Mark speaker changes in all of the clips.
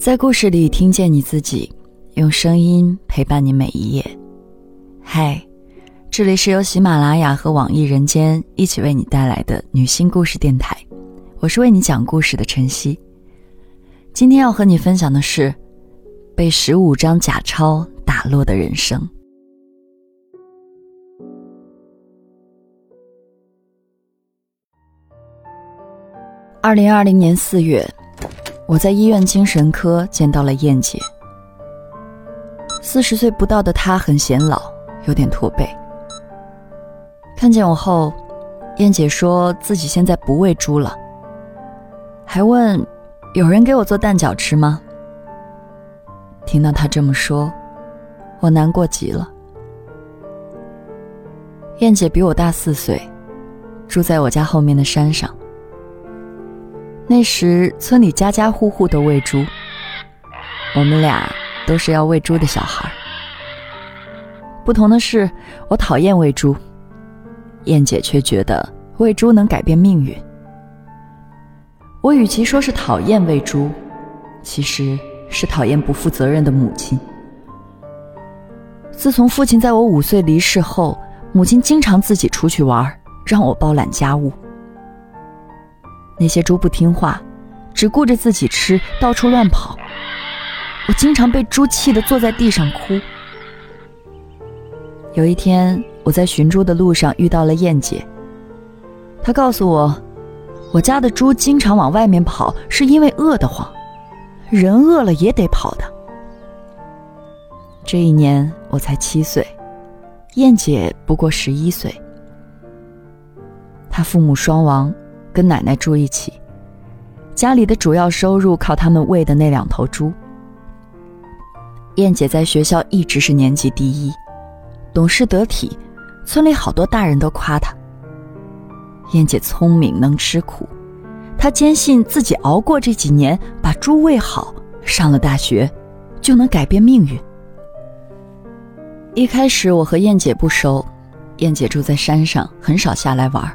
Speaker 1: 在故事里听见你自己，用声音陪伴你每一页。嗨，这里是由喜马拉雅和网易人间一起为你带来的女性故事电台，我是为你讲故事的晨曦。今天要和你分享的是被十五张假钞打落的人生。二零二零年四月。我在医院精神科见到了燕姐。四十岁不到的她很显老，有点驼背。看见我后，燕姐说自己现在不喂猪了，还问有人给我做蛋饺吃吗？听到她这么说，我难过极了。燕姐比我大四岁，住在我家后面的山上。那时村里家家户户都喂猪，我们俩都是要喂猪的小孩。不同的是，我讨厌喂猪，燕姐却觉得喂猪能改变命运。我与其说是讨厌喂猪，其实是讨厌不负责任的母亲。自从父亲在我五岁离世后，母亲经常自己出去玩，让我包揽家务。那些猪不听话，只顾着自己吃，到处乱跑。我经常被猪气得坐在地上哭。有一天，我在寻猪的路上遇到了燕姐。她告诉我，我家的猪经常往外面跑，是因为饿得慌。人饿了也得跑的。这一年我才七岁，燕姐不过十一岁。她父母双亡。跟奶奶住一起，家里的主要收入靠他们喂的那两头猪。燕姐在学校一直是年级第一，懂事得体，村里好多大人都夸她。燕姐聪明能吃苦，她坚信自己熬过这几年，把猪喂好，上了大学，就能改变命运。一开始我和燕姐不熟，燕姐住在山上，很少下来玩。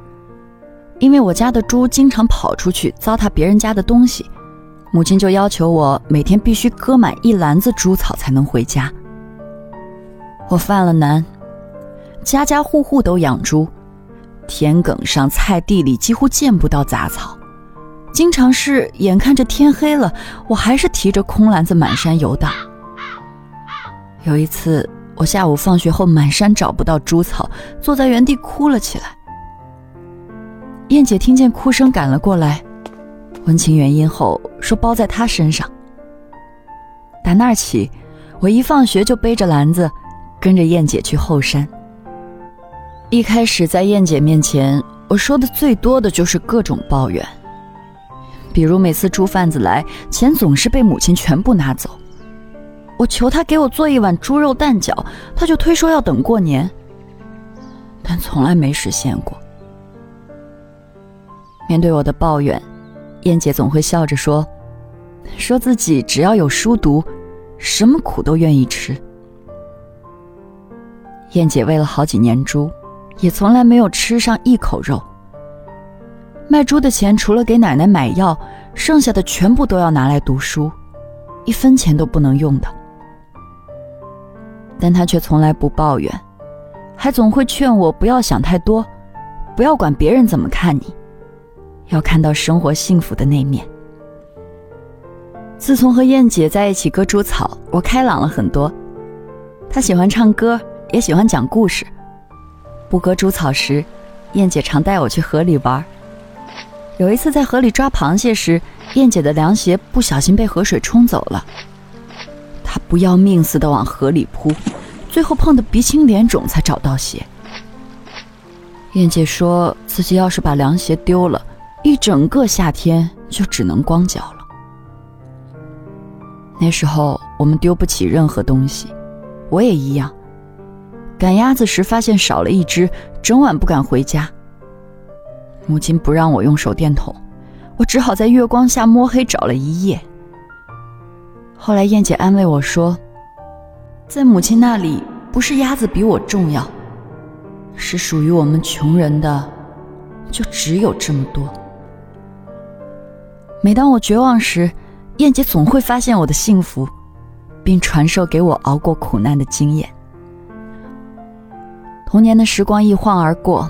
Speaker 1: 因为我家的猪经常跑出去糟蹋别人家的东西，母亲就要求我每天必须割满一篮子猪草才能回家。我犯了难，家家户户都养猪，田埂上、菜地里几乎见不到杂草，经常是眼看着天黑了，我还是提着空篮子满山游荡。有一次，我下午放学后满山找不到猪草，坐在原地哭了起来。燕姐听见哭声赶了过来，问清原因后说包在她身上。打那儿起，我一放学就背着篮子，跟着燕姐去后山。一开始在燕姐面前，我说的最多的就是各种抱怨，比如每次猪贩子来，钱总是被母亲全部拿走。我求他给我做一碗猪肉蛋饺，他就推说要等过年，但从来没实现过。面对我的抱怨，燕姐总会笑着说：“说自己只要有书读，什么苦都愿意吃。”燕姐喂了好几年猪，也从来没有吃上一口肉。卖猪的钱除了给奶奶买药，剩下的全部都要拿来读书，一分钱都不能用的。但她却从来不抱怨，还总会劝我不要想太多，不要管别人怎么看你。要看到生活幸福的那面。自从和燕姐在一起割猪草，我开朗了很多。她喜欢唱歌，也喜欢讲故事。不割猪草时，燕姐常带我去河里玩。有一次在河里抓螃蟹时，燕姐的凉鞋不小心被河水冲走了。她不要命似的往河里扑，最后碰得鼻青脸肿才找到鞋。燕姐说自己要是把凉鞋丢了。一整个夏天就只能光脚了。那时候我们丢不起任何东西，我也一样。赶鸭子时发现少了一只，整晚不敢回家。母亲不让我用手电筒，我只好在月光下摸黑找了一夜。后来燕姐安慰我说，在母亲那里，不是鸭子比我重要，是属于我们穷人的，就只有这么多。每当我绝望时，燕姐总会发现我的幸福，并传授给我熬过苦难的经验。童年的时光一晃而过，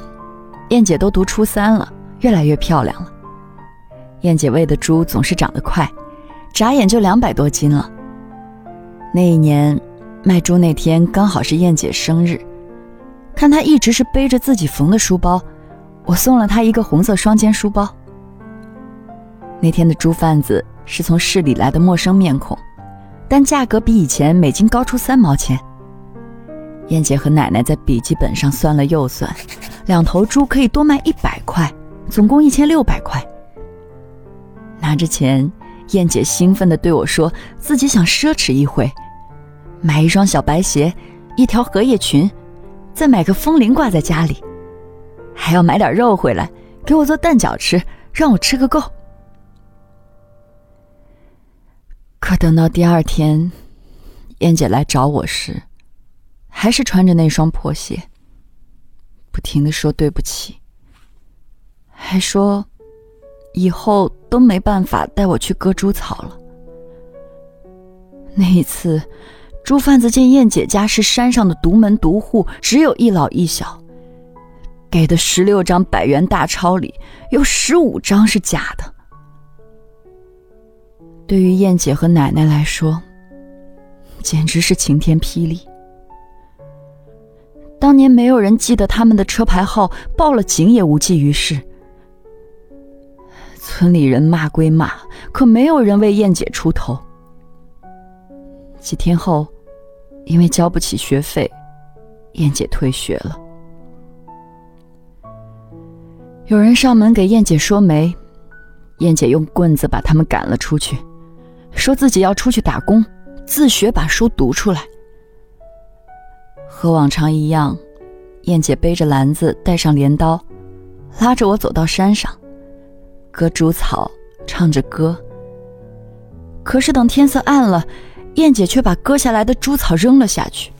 Speaker 1: 燕姐都读初三了，越来越漂亮了。燕姐喂的猪总是长得快，眨眼就两百多斤了。那一年，卖猪那天刚好是燕姐生日，看她一直是背着自己缝的书包，我送了她一个红色双肩书包。那天的猪贩子是从市里来的陌生面孔，但价格比以前每斤高出三毛钱。燕姐和奶奶在笔记本上算了又算，两头猪可以多卖一百块，总共一千六百块。拿着钱，燕姐兴奋地对我说：“自己想奢侈一回，买一双小白鞋，一条荷叶裙，再买个风铃挂在家里，还要买点肉回来给我做蛋饺吃，让我吃个够。”可等到第二天，燕姐来找我时，还是穿着那双破鞋，不停的说对不起，还说以后都没办法带我去割猪草了。那一次，猪贩子见燕姐家是山上的独门独户，只有一老一小，给的十六张百元大钞里有十五张是假的。对于燕姐和奶奶来说，简直是晴天霹雳。当年没有人记得他们的车牌号，报了警也无济于事。村里人骂归骂，可没有人为燕姐出头。几天后，因为交不起学费，燕姐退学了。有人上门给燕姐说媒，燕姐用棍子把他们赶了出去。说自己要出去打工，自学把书读出来。和往常一样，燕姐背着篮子，带上镰刀，拉着我走到山上，割猪草，唱着歌。可是等天色暗了，燕姐却把割下来的猪草扔了下去，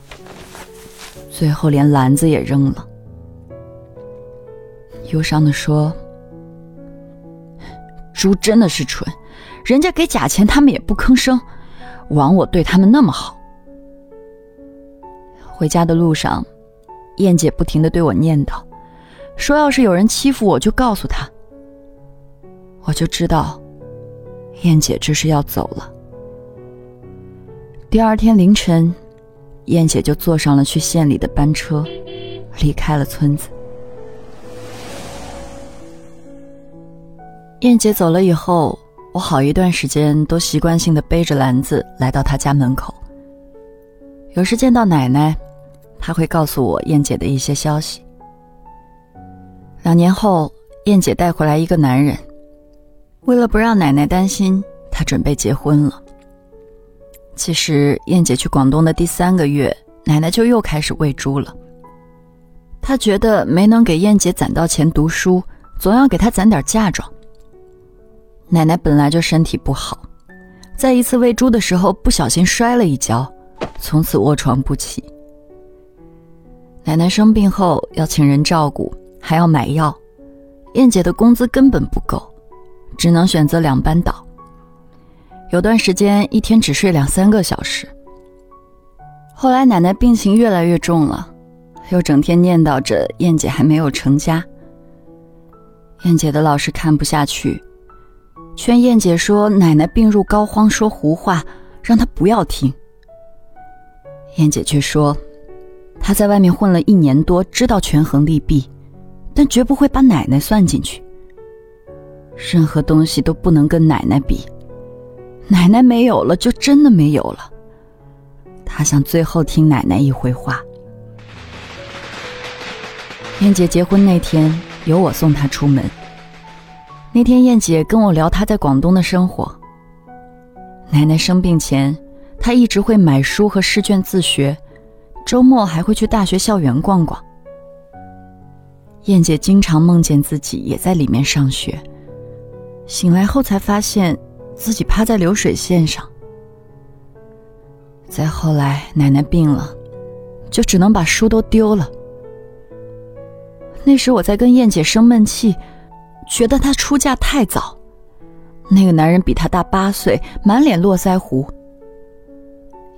Speaker 1: 最后连篮子也扔了，忧伤的说：“猪真的是蠢。”人家给假钱，他们也不吭声，枉我对他们那么好。回家的路上，燕姐不停的对我念叨，说要是有人欺负我，就告诉他。我就知道，燕姐这是要走了。第二天凌晨，燕姐就坐上了去县里的班车，离开了村子。燕姐走了以后。我好一段时间都习惯性的背着篮子来到他家门口。有时见到奶奶，他会告诉我燕姐的一些消息。两年后，燕姐带回来一个男人，为了不让奶奶担心，她准备结婚了。其实，燕姐去广东的第三个月，奶奶就又开始喂猪了。她觉得没能给燕姐攒到钱读书，总要给她攒点嫁妆。奶奶本来就身体不好，在一次喂猪的时候不小心摔了一跤，从此卧床不起。奶奶生病后要请人照顾，还要买药，燕姐的工资根本不够，只能选择两班倒。有段时间一天只睡两三个小时。后来奶奶病情越来越重了，又整天念叨着燕姐还没有成家。燕姐的老师看不下去。劝燕姐说：“奶奶病入膏肓，说胡话，让她不要听。”燕姐却说：“她在外面混了一年多，知道权衡利弊，但绝不会把奶奶算进去。任何东西都不能跟奶奶比，奶奶没有了，就真的没有了。她想最后听奶奶一回话。”燕姐结婚那天，由我送她出门。那天，燕姐跟我聊她在广东的生活。奶奶生病前，她一直会买书和试卷自学，周末还会去大学校园逛逛。燕姐经常梦见自己也在里面上学，醒来后才发现自己趴在流水线上。再后来，奶奶病了，就只能把书都丢了。那时我在跟燕姐生闷气。觉得她出嫁太早，那个男人比她大八岁，满脸络腮胡。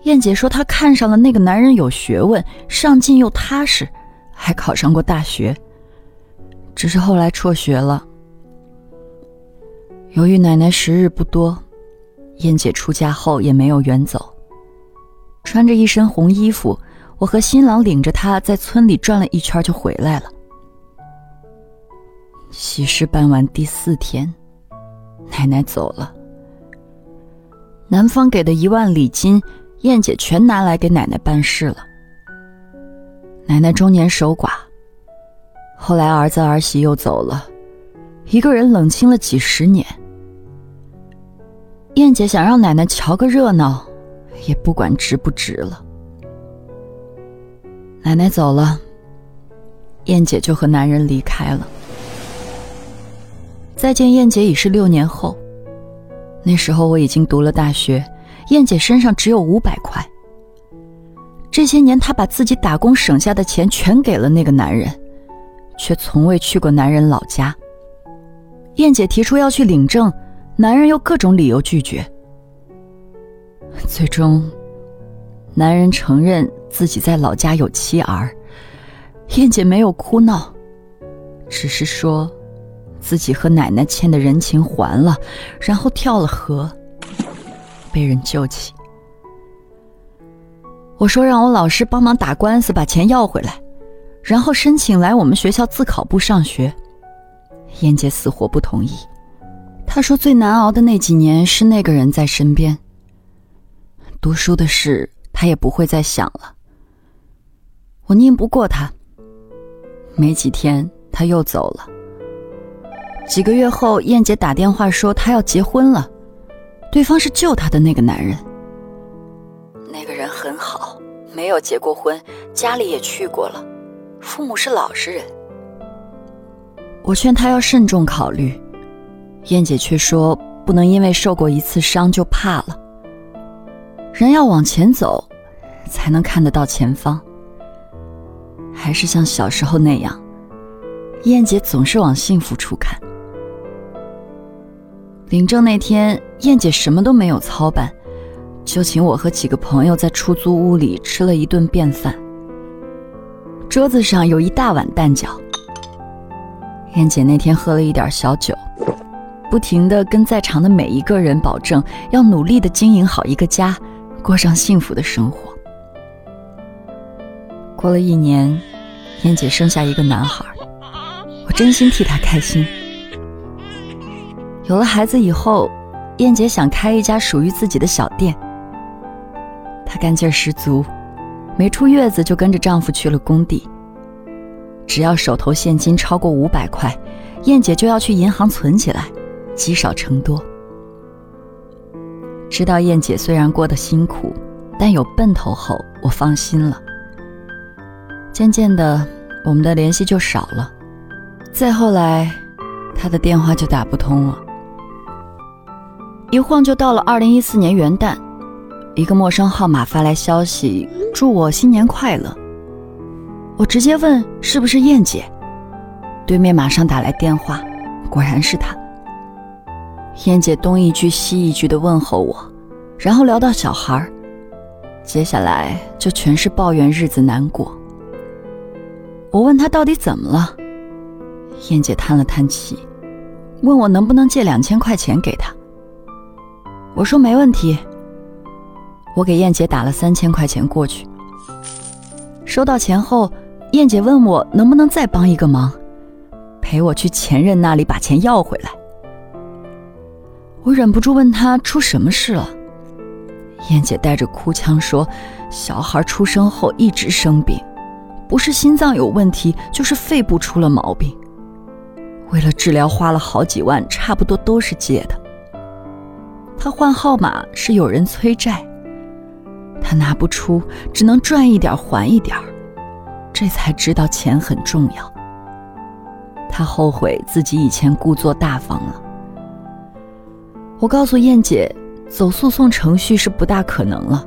Speaker 1: 燕姐说她看上了那个男人，有学问，上进又踏实，还考上过大学。只是后来辍学了。由于奶奶时日不多，燕姐出嫁后也没有远走。穿着一身红衣服，我和新郎领着她在村里转了一圈就回来了。喜事办完第四天，奶奶走了。男方给的一万礼金，燕姐全拿来给奶奶办事了。奶奶中年守寡，后来儿子儿媳又走了，一个人冷清了几十年。燕姐想让奶奶瞧个热闹，也不管值不值了。奶奶走了，燕姐就和男人离开了。再见燕姐已是六年后，那时候我已经读了大学，燕姐身上只有五百块。这些年，她把自己打工省下的钱全给了那个男人，却从未去过男人老家。燕姐提出要去领证，男人又各种理由拒绝。最终，男人承认自己在老家有妻儿，燕姐没有哭闹，只是说。自己和奶奶欠的人情还了，然后跳了河，被人救起。我说让我老师帮忙打官司把钱要回来，然后申请来我们学校自考部上学。燕姐死活不同意，她说最难熬的那几年是那个人在身边，读书的事她也不会再想了。我拧不过她，没几天她又走了。几个月后，燕姐打电话说她要结婚了，对方是救她的那个男人。那个人很好，没有结过婚，家里也去过了，父母是老实人。我劝她要慎重考虑，燕姐却说不能因为受过一次伤就怕了。人要往前走，才能看得到前方。还是像小时候那样，燕姐总是往幸福处看。领证那天，燕姐什么都没有操办，就请我和几个朋友在出租屋里吃了一顿便饭。桌子上有一大碗蛋饺。燕姐那天喝了一点小酒，不停的跟在场的每一个人保证要努力的经营好一个家，过上幸福的生活。过了一年，燕姐生下一个男孩，我真心替她开心。有了孩子以后，燕姐想开一家属于自己的小店。她干劲十足，没出月子就跟着丈夫去了工地。只要手头现金超过五百块，燕姐就要去银行存起来，积少成多。知道燕姐虽然过得辛苦，但有奔头后，我放心了。渐渐的，我们的联系就少了。再后来，她的电话就打不通了。一晃就到了二零一四年元旦，一个陌生号码发来消息，祝我新年快乐。我直接问是不是燕姐，对面马上打来电话，果然是她。燕姐东一句西一句的问候我，然后聊到小孩接下来就全是抱怨日子难过。我问她到底怎么了，燕姐叹了叹气，问我能不能借两千块钱给她。我说没问题。我给燕姐打了三千块钱过去。收到钱后，燕姐问我能不能再帮一个忙，陪我去前任那里把钱要回来。我忍不住问她出什么事了。燕姐带着哭腔说：“小孩出生后一直生病，不是心脏有问题，就是肺部出了毛病。为了治疗花了好几万，差不多都是借的。”他换号码是有人催债，他拿不出，只能赚一点还一点这才知道钱很重要。他后悔自己以前故作大方了。我告诉燕姐，走诉讼程序是不大可能了，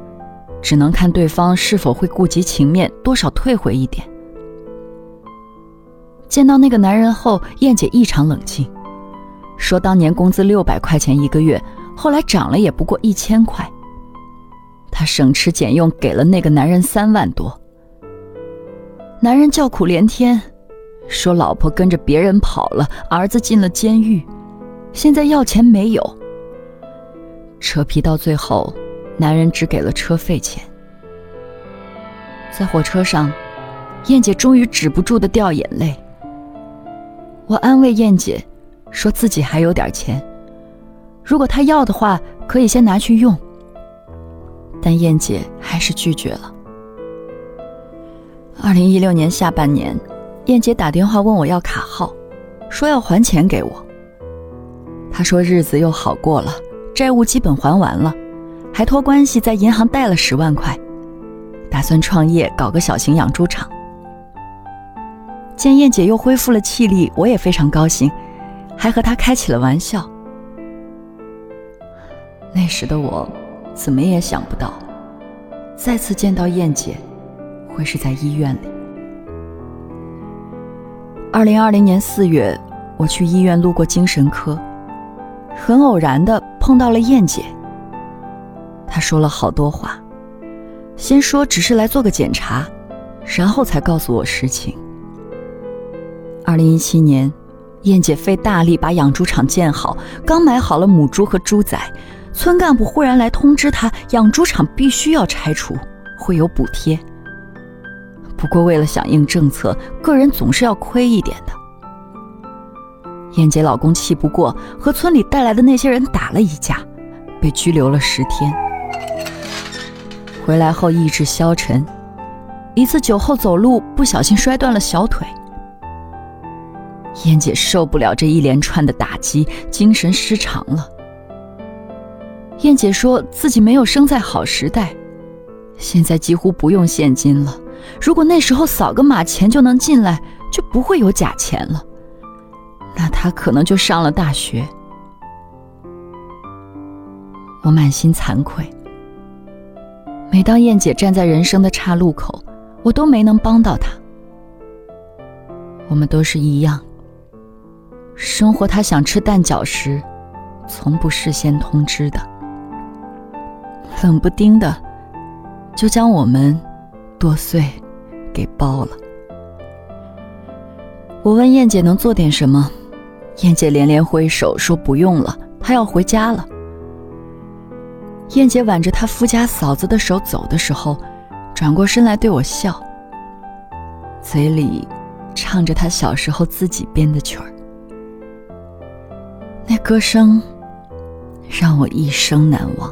Speaker 1: 只能看对方是否会顾及情面，多少退回一点。见到那个男人后，燕姐异常冷静。说当年工资六百块钱一个月，后来涨了也不过一千块。她省吃俭用给了那个男人三万多。男人叫苦连天，说老婆跟着别人跑了，儿子进了监狱，现在要钱没有。扯皮到最后，男人只给了车费钱。在火车上，燕姐终于止不住的掉眼泪。我安慰燕姐，说自己还有点钱，如果他要的话，可以先拿去用。但燕姐还是拒绝了。二零一六年下半年，燕姐打电话问我要卡号，说要还钱给我。她说日子又好过了，债务基本还完了，还托关系在银行贷了十万块，打算创业搞个小型养猪场。见燕姐又恢复了气力，我也非常高兴，还和她开起了玩笑。那时的我，怎么也想不到，再次见到燕姐。会是在医院里。二零二零年四月，我去医院路过精神科，很偶然的碰到了燕姐。她说了好多话，先说只是来做个检查，然后才告诉我实情。二零一七年，燕姐费大力把养猪场建好，刚买好了母猪和猪仔，村干部忽然来通知他，养猪场必须要拆除，会有补贴。不过，为了响应政策，个人总是要亏一点的。燕姐老公气不过，和村里带来的那些人打了一架，被拘留了十天。回来后意志消沉，一次酒后走路不小心摔断了小腿。燕姐受不了这一连串的打击，精神失常了。燕姐说自己没有生在好时代，现在几乎不用现金了。如果那时候扫个码钱就能进来，就不会有假钱了。那他可能就上了大学。我满心惭愧。每当燕姐站在人生的岔路口，我都没能帮到她。我们都是一样。生活他想吃蛋饺时，从不事先通知的，冷不丁的，就将我们。剁碎，给包了。我问燕姐能做点什么，燕姐连连挥手说不用了，她要回家了。燕姐挽着她夫家嫂子的手走的时候，转过身来对我笑，嘴里唱着她小时候自己编的曲儿。那歌声让我一生难忘。